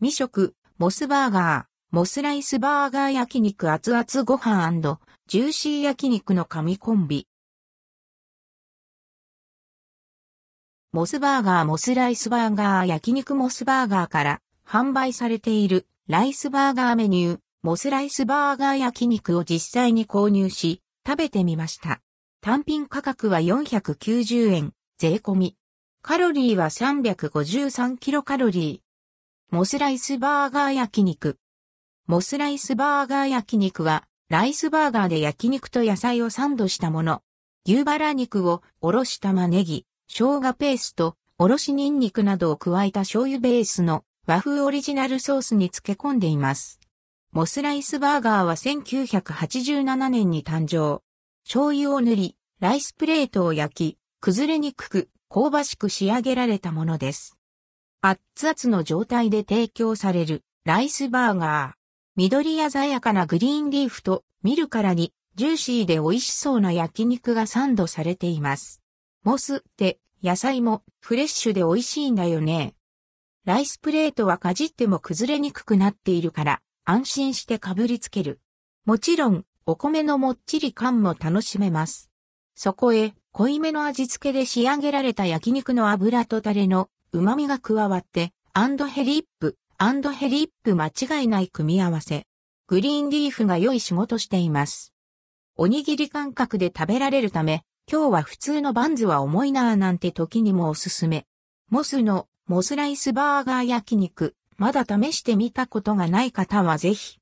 未食、モスバーガー、モスライスバーガー焼肉熱々ご飯ジューシー焼肉の神コンビ。モスバーガーモスライスバーガー焼肉モスバーガーから販売されているライスバーガーメニュー、モスライスバーガー焼肉を実際に購入し、食べてみました。単品価格は490円、税込み。カロリーは353キロカロリー。モスライスバーガー焼肉。モスライスバーガー焼肉は、ライスバーガーで焼肉と野菜をサンドしたもの。牛バラ肉をおろし玉ねぎ、生姜ペースト、おろしニンニクなどを加えた醤油ベースの和風オリジナルソースに漬け込んでいます。モスライスバーガーは1987年に誕生。醤油を塗り、ライスプレートを焼き、崩れにくく、香ばしく仕上げられたものです。熱々の状態で提供されるライスバーガー。緑鮮やかなグリーンリーフと見るからにジューシーで美味しそうな焼肉がサンドされています。モスって野菜もフレッシュで美味しいんだよね。ライスプレートはかじっても崩れにくくなっているから安心してかぶりつける。もちろんお米のもっちり感も楽しめます。そこへ濃いめの味付けで仕上げられた焼肉の油とタレの旨味が加わってアンドヘリップアンドヘリップ間違いない組み合わせ。グリーンリーフが良い仕事しています。おにぎり感覚で食べられるため、今日は普通のバンズは重いなぁなんて時にもおすすめ。モスのモスライスバーガー焼肉、まだ試してみたことがない方はぜひ。